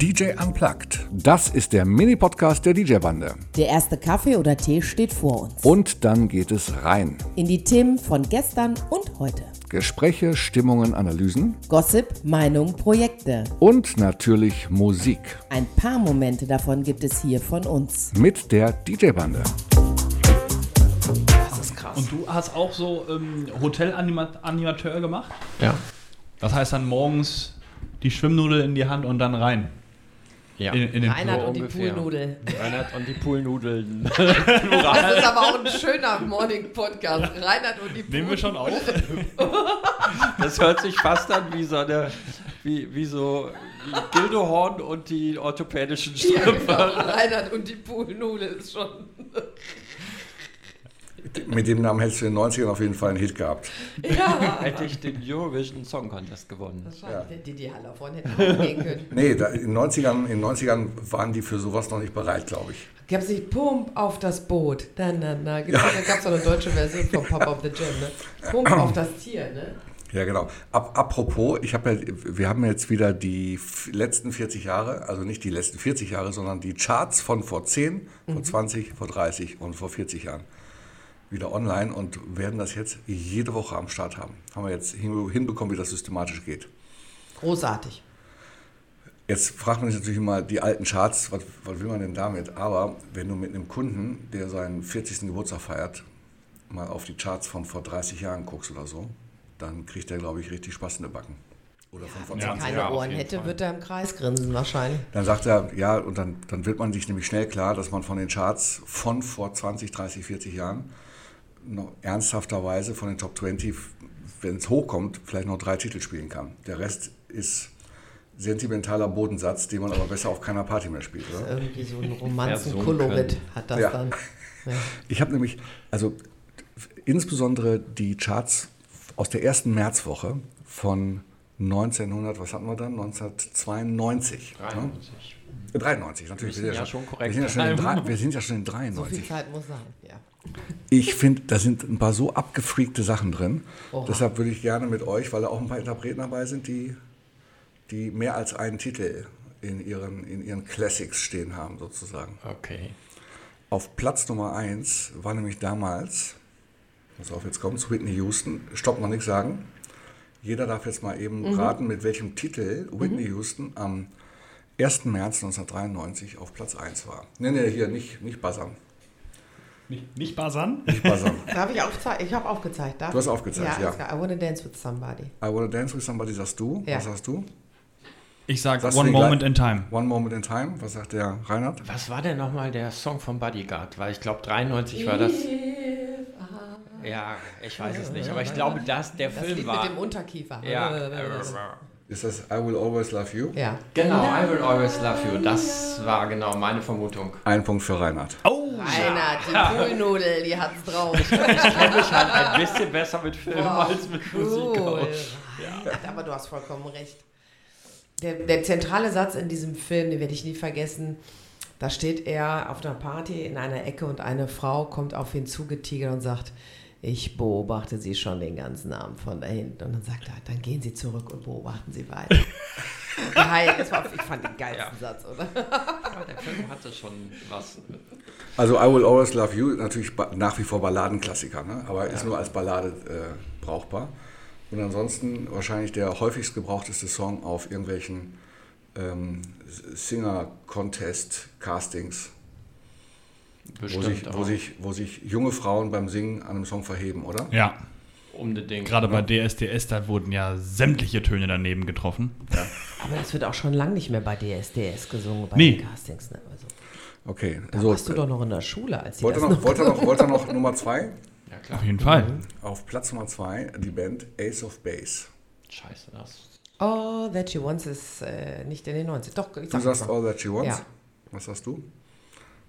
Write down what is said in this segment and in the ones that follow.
DJ Unplugged. Das ist der Mini-Podcast der DJ-Bande. Der erste Kaffee oder Tee steht vor uns. Und dann geht es rein. In die Themen von gestern und heute. Gespräche, Stimmungen, Analysen Gossip, Meinung, Projekte. und natürlich Musik. Ein paar Momente davon gibt es hier von uns. Mit der DJ-Bande. Das ist krass. Und du hast auch so ähm, Hotelanimateur gemacht? Ja. Das heißt dann morgens die Schwimmnudel in die Hand und dann rein. Ja. In, in den Reinhard Pool. und die. Poolnudel. Reinhard und die Poolnudeln. Das ist aber auch ein schöner Morning-Podcast. Reinhard und die Poolnudel. Nehmen wir schon auf. Das hört sich fast an wie so eine, wie, wie so Gildehorn und die orthopädischen Ja, Strümpfe. genau. Reinhard und die Poolnudel ist schon. Mit dem Namen hättest du in den 90ern auf jeden Fall einen Hit gehabt. Ja. Hätte ich den Eurovision Song Contest gewonnen. Wahrscheinlich. Die, die Halle vorne hätten auch gehen können. Nee, da, in, den 90ern, in den 90ern waren die für sowas noch nicht bereit, glaube ich. Gab es nicht Pump auf das Boot? Na, na, na. Gibt's- Da gab es auch eine deutsche Version von Pop of the Jam, ne? Pump auf das Tier, ne? Ja, genau. Ab, apropos, ich habe ja, wir haben jetzt wieder die letzten 40 Jahre, also nicht die letzten 40 Jahre, sondern die Charts von vor 10, vor 20, vor 30 und vor 40 Jahren wieder online und werden das jetzt jede Woche am Start haben. Haben wir jetzt hin- hinbekommen, wie das systematisch geht. Großartig. Jetzt fragt man sich natürlich mal, die alten Charts, was, was will man denn damit? Aber wenn du mit einem Kunden, der seinen 40. Geburtstag feiert, mal auf die Charts von vor 30 Jahren guckst oder so, dann kriegt der, glaube ich, richtig Spaß in den Backen. Oder von vor Wenn er 20 keine ja, Ohren hätte, Fall. wird er im Kreis grinsen wahrscheinlich. Dann sagt er, ja, und dann, dann wird man sich nämlich schnell klar, dass man von den Charts von vor 20, 30, 40 Jahren noch ernsthafterweise von den Top 20, wenn es hochkommt, vielleicht noch drei Titel spielen kann. Der Rest ist sentimentaler Bodensatz, den man aber besser auf keiner Party mehr spielt, oder? Irgendwie so ein. Romanzenkolorit hat das Ja. dann. Ja. Ich habe nämlich, also insbesondere die Charts aus der ersten Märzwoche von 1900, was hatten wir dann? 1992. 93. Ne? 93, natürlich. Wir sind ja schon korrekt. Wir sind ja schon in, wir sind ja schon in So viel 93. Zeit muss sein, ja. Ich finde, da sind ein paar so abgefreakte Sachen drin. Oha. Deshalb würde ich gerne mit euch, weil da auch ein paar Interpreten dabei sind, die, die mehr als einen Titel in ihren, in ihren Classics stehen haben, sozusagen. Okay. Auf Platz Nummer 1 war nämlich damals, pass auf, jetzt kommt's, Whitney Houston, stopp, noch nichts sagen. Jeder darf jetzt mal eben raten, mit welchem Titel Whitney Houston am 1. März 1993 auf Platz 1 war. Nee, nee, hier nicht, nicht buzzern. Nicht, nicht Basan? Nicht buzzern. Darf ich aufzeigen? Ich habe aufgezeigt. Darf? Du hast aufgezeigt, ja. klar. I wanna dance with somebody. I Wanna Dance With Somebody sagst du. Ja. Was sagst du? Ich sag One Moment gleich- in Time. One Moment in Time. Was sagt der Reinhard? Was war denn nochmal der Song von Bodyguard? Weil ich glaube, 93 war das. Ja, ich weiß es nicht. Aber ich glaube, dass der Das Film Lied war. mit dem Unterkiefer. Ja. Ist das I Will Always Love You? Ja. Genau, I will always love you. Das war genau meine Vermutung. Ein Punkt für Reinhard. Oh! Reinhard, die Poolnudel, die hat's drauf. Ich kenne mich halt ein bisschen besser mit Film als mit Musik Cool. aus. Reinhard, Aber du hast vollkommen recht. Der, der zentrale Satz in diesem Film, den werde ich nie vergessen. Da steht er auf einer Party in einer Ecke und eine Frau kommt auf ihn zugetigert und sagt, ich beobachte sie schon den ganzen Abend von da hinten. Und dann sagt er, dann gehen Sie zurück und beobachten Sie weiter. Geil, das war, ich fand den geilsten Satz, oder? Aber der Film hatte schon was. Also I Will Always Love You, natürlich nach wie vor Balladenklassiker, ne? aber ist nur als Ballade äh, brauchbar. Und ansonsten wahrscheinlich der häufigst gebrauchteste Song auf irgendwelchen ähm, Singer-Contest-Castings, wo Bestimmt sich, auch. wo, sich, wo sich junge Frauen beim Singen an einem Song verheben, oder? Ja, Unbedingt. gerade bei DSDS, da wurden ja sämtliche Töne daneben getroffen. Aber das wird auch schon lange nicht mehr bei DSDS gesungen, bei Nee. den Castings. Ne? Also, Okay, da so. warst du doch noch in der Schule, als die Wollt ihr das noch, wollt ihr noch, wollt ihr noch Nummer zwei? Ja, klar. Auf jeden Fall. Auf Platz Nummer zwei die Band Ace of Base. Scheiße, das. All That She Wants ist äh, nicht in den 90 Doch, ich Du sag sagst mal. All That She Wants. Ja. Was sagst du?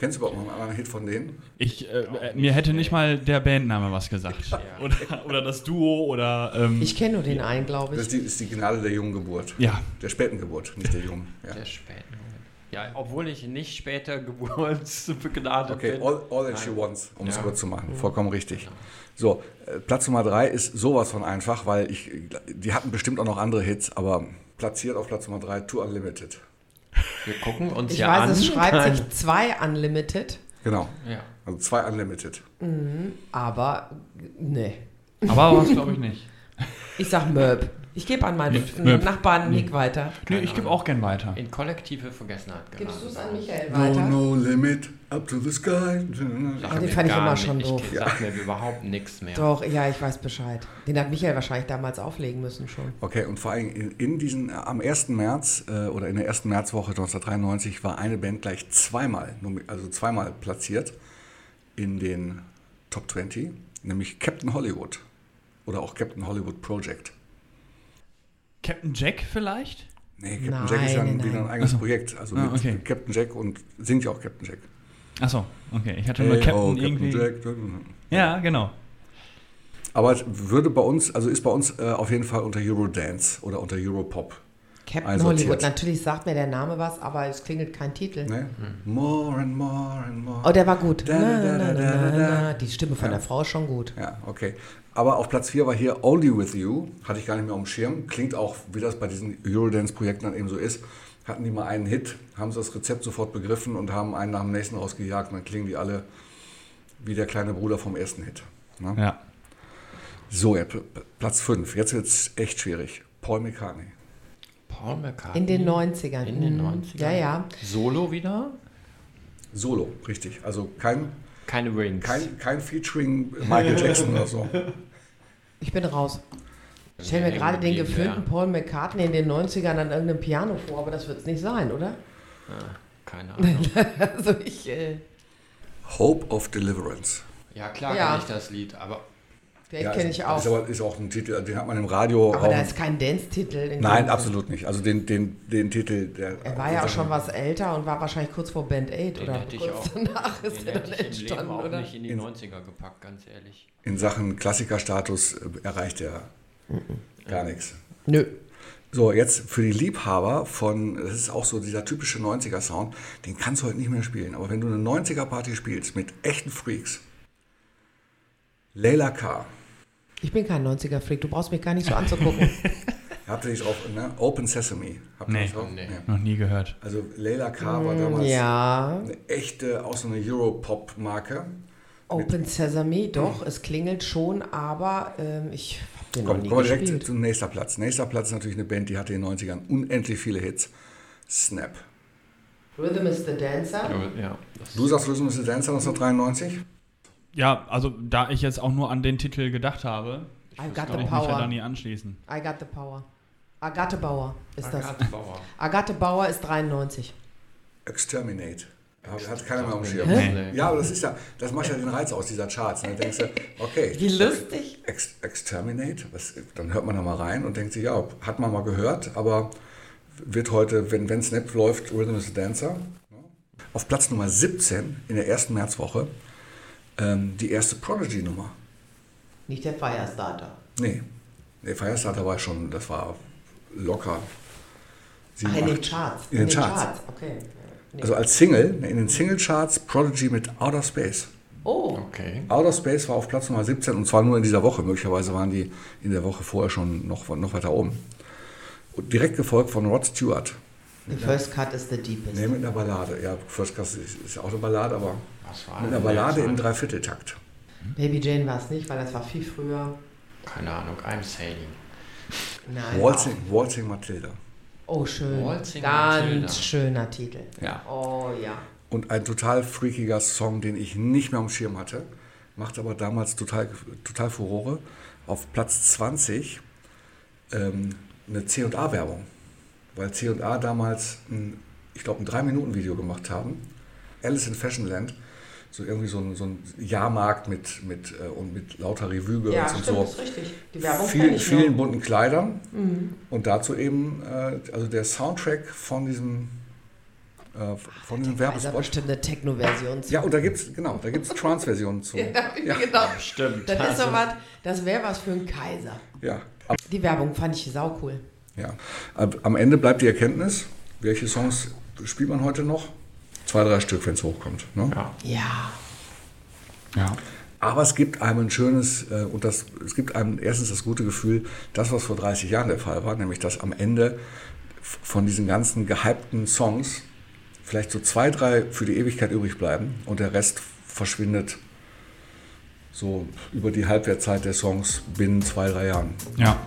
Kennst du überhaupt noch einen anderen Hit von denen? Ich, äh, äh, mir hätte nicht mal der Bandname was gesagt. Oder, oder das Duo oder. Ähm, Ich kenne nur den einen, glaube Das ich. ist die, ist die Gnade der jungen Geburt. ja, Der späten Geburt, nicht der jungen. Ja. Der späten. Ja, obwohl ich nicht später geburtsbegnadet Okay, bin. all, all that she wants, um es Ja. kurz zu machen. Vollkommen richtig. So, äh, Platz Nummer drei ist sowas von einfach, weil ich, die hatten bestimmt auch noch andere Hits, aber platziert auf Platz Nummer drei Tour Unlimited. Wir gucken uns Ich ja weiß, an. es schreibt sich 2 Unlimited, Genau. Ja. Also zwei Unlimited. aber nee. Aber was glaube ich nicht. Ich sag Möb. Ich gebe an meinen Möb. Nachbarn Nick weiter. Nee, ich gebe auch gern weiter. In kollektive Vergessenheit geraten. Gibst du es an Michael No, weiter? no limit, up to the sky. Ah, den fand ich immer nicht- schon doof. Ich sag mir überhaupt nichts mehr. Doch, ja, ich weiß Bescheid. Den hat Michael wahrscheinlich damals auflegen müssen schon. Okay, und vor allem in, in diesen, am 1. März äh, oder in der ersten Märzwoche 1993 war eine Band gleich zweimal, also zweimal platziert in den Top 20, nämlich Captain Hollywood oder auch Captain Hollywood Project. Captain Jack vielleicht? Nee, Captain Nein, Jack ist ja ein, nein, ein eigenes so. Projekt. Also Ah, mit okay. Captain Jack und singt ja auch Captain Jack. Achso, okay. Ich hatte nur Hey, Captain oh, irgendwie. Jack. Ja, genau. Aber es würde bei uns, also ist bei uns äh, auf jeden Fall unter Eurodance oder unter Europop. Captain Einsortiert. Hollywood. Natürlich sagt mir der Name was, aber es klingelt kein Titel. Ne? More and more and more. Oh, der war gut. Da, da, da, da, da, da. Die Stimme von der Frau ist schon gut. Ja, okay. Aber auf Platz 4 war hier Only With You. Hatte ich gar nicht mehr auf dem Schirm. Klingt auch, wie das bei diesen Eurodance-Projekten dann eben so ist. Hatten die mal einen Hit, haben sie das Rezept sofort begriffen und haben einen nach dem nächsten rausgejagt. Und dann klingen die alle wie der kleine Bruder vom ersten Hit. Ne? Ja. So, ja, Platz 5. Jetzt wird es echt schwierig. Paul McCartney. Paul McCartney. In den 90ern. In den Mhm. 90ern. Ja, ja. Solo wieder? Solo, richtig. Also kein, Keine Rings. kein, kein Featuring Michael Jackson oder so. Ich bin raus. Ich stelle mir gerade den ja. Paul McCartney in den 90ern an irgendeinem Piano vor, aber das wird es nicht sein, oder? Keine Ahnung. Also ich, äh, Hope of Deliverance. Ja, klar Ja. kenne ich das Lied, aber den Ja, kenne ist- ich auch. Ist, aber, ist auch ein Titel, den hat man im Radio. aber auch- da ist kein Dance-Titel. in Nein, absolut nicht. Also den, den, den Titel, der. Er war ja auch schon was älter und war wahrscheinlich kurz vor Band 8 den oder hätte ich kurz auch, danach ist den er dann hätte ich im Leben entstanden, auch oder? nicht in die 90er gepackt, ganz ehrlich. In Sachen Klassikerstatus äh, erreicht er gar nichts. Nö. So, jetzt für die Liebhaber von, das ist auch so dieser typische 90er-Sound, den kannst du heute nicht mehr spielen. Aber wenn du eine 90er-Party spielst mit echten Freaks, Layla K., Ich bin kein 90er-Freak, du brauchst mich gar nicht so anzugucken. habt ihr nicht drauf, ne? Open Sesame. Habt ihr Nee. Nee. Noch nie gehört. Also Layla K. war damals Mm, ja, eine echte, auch so eine Europop-Marke. Open Sesame, doch, es klingelt schon, aber ähm, ich habe den noch Komm, nie kommen wir direkt gespielt. zum nächster Platz. Nächster Platz ist natürlich eine Band, die hatte in den 90ern unendlich viele Hits. Snap. Rhythm is the Dancer. Ja, das Du sagst Rhythm is the Dancer 1993? Ja, also da ich jetzt auch nur an den Titel gedacht habe, I got kann the ich mich ja da power. nie anschließen. I got the power. Agathe Bauer ist das. Agathe Bauer. Agathe Bauer ist 93. Exterminate. Hat hat keiner mehr am Schirm. Nee. Ja, aber das ist ja, das macht ja den Reiz aus dieser Charts. Dann denkst du, okay. Wie lustig. Ex Exterminate, was, dann hört man da mal rein und denkt sich, ja, hat man mal gehört, aber wird heute, wenn, wenn Snap läuft, Rhythm is the Dancer. Auf Platz Nummer 17 in der ersten Märzwoche ähm, die erste Prodigy-Nummer. Nicht der Firestarter. Nee, nee, Firestarter war schon, das war locker. Sieben, Ach, in den. Charts. In den Charts. Okay. Nee. Also als Single, in den Single-Charts Prodigy mit Outer Space. oh, Okay. Outer Space war auf Platz Nummer 17 und zwar nur in dieser Woche. Möglicherweise waren die in der Woche vorher schon noch, noch weiter oben. Und direkt gefolgt von Rod Stewart. The first cut is the deepest. Nee, mit einer Ballade. Ja, First Class ist, auch eine Ballade, aber war mit einer Ballade im Dreivierteltakt. Baby Jane war es nicht, weil das war viel früher. Keine Ahnung, I'm Sailing. Nein. Waltzing, Waltzing Matilda. Oh, schön. Waltzing Ganz Matilda. schöner Titel. Ja. Oh ja. Und ein total freakiger Song, den ich nicht mehr am Schirm hatte, macht aber damals total, total Furore. Auf Platz 20 ähm, eine C&A-Werbung, weil C&A damals, ein, ich glaube, ein 3-Minuten-Video gemacht haben. Alice in Fashionland, so irgendwie so ein, so ein Jahrmarkt mit, mit, äh, und mit lauter Revue-Girls Ja, und stimmt, so. ist richtig. Die Werbung Vielen, kenn ich vielen. Mhm. bunten Kleidern und dazu eben äh, also der Soundtrack von diesem, äh, von diesem Also Werbespot. bestimmt eine Techno-Version. zu. Ja, und da gibt's, genau, da gibt's Trance-Versionen zu. Ja, Ja. genau. Stimmt. Das ist so was, das wäre was für einen Kaiser. Ja. Die Werbung fand ich saucool. Ja. Am Ende bleibt die Erkenntnis, welche Songs spielt man heute noch? Zwei, drei Stück, wenn es hochkommt. Ne? Ja. Ja. Ja. Aber es gibt einem ein schönes, äh, und das, es gibt einem erstens das gute Gefühl, das, was vor 30 Jahren der Fall war, nämlich dass am Ende von diesen ganzen gehypten Songs vielleicht so zwei, drei für die Ewigkeit übrig bleiben und der Rest verschwindet so über die Halbwertszeit der Songs binnen zwei, drei Jahren. Ja.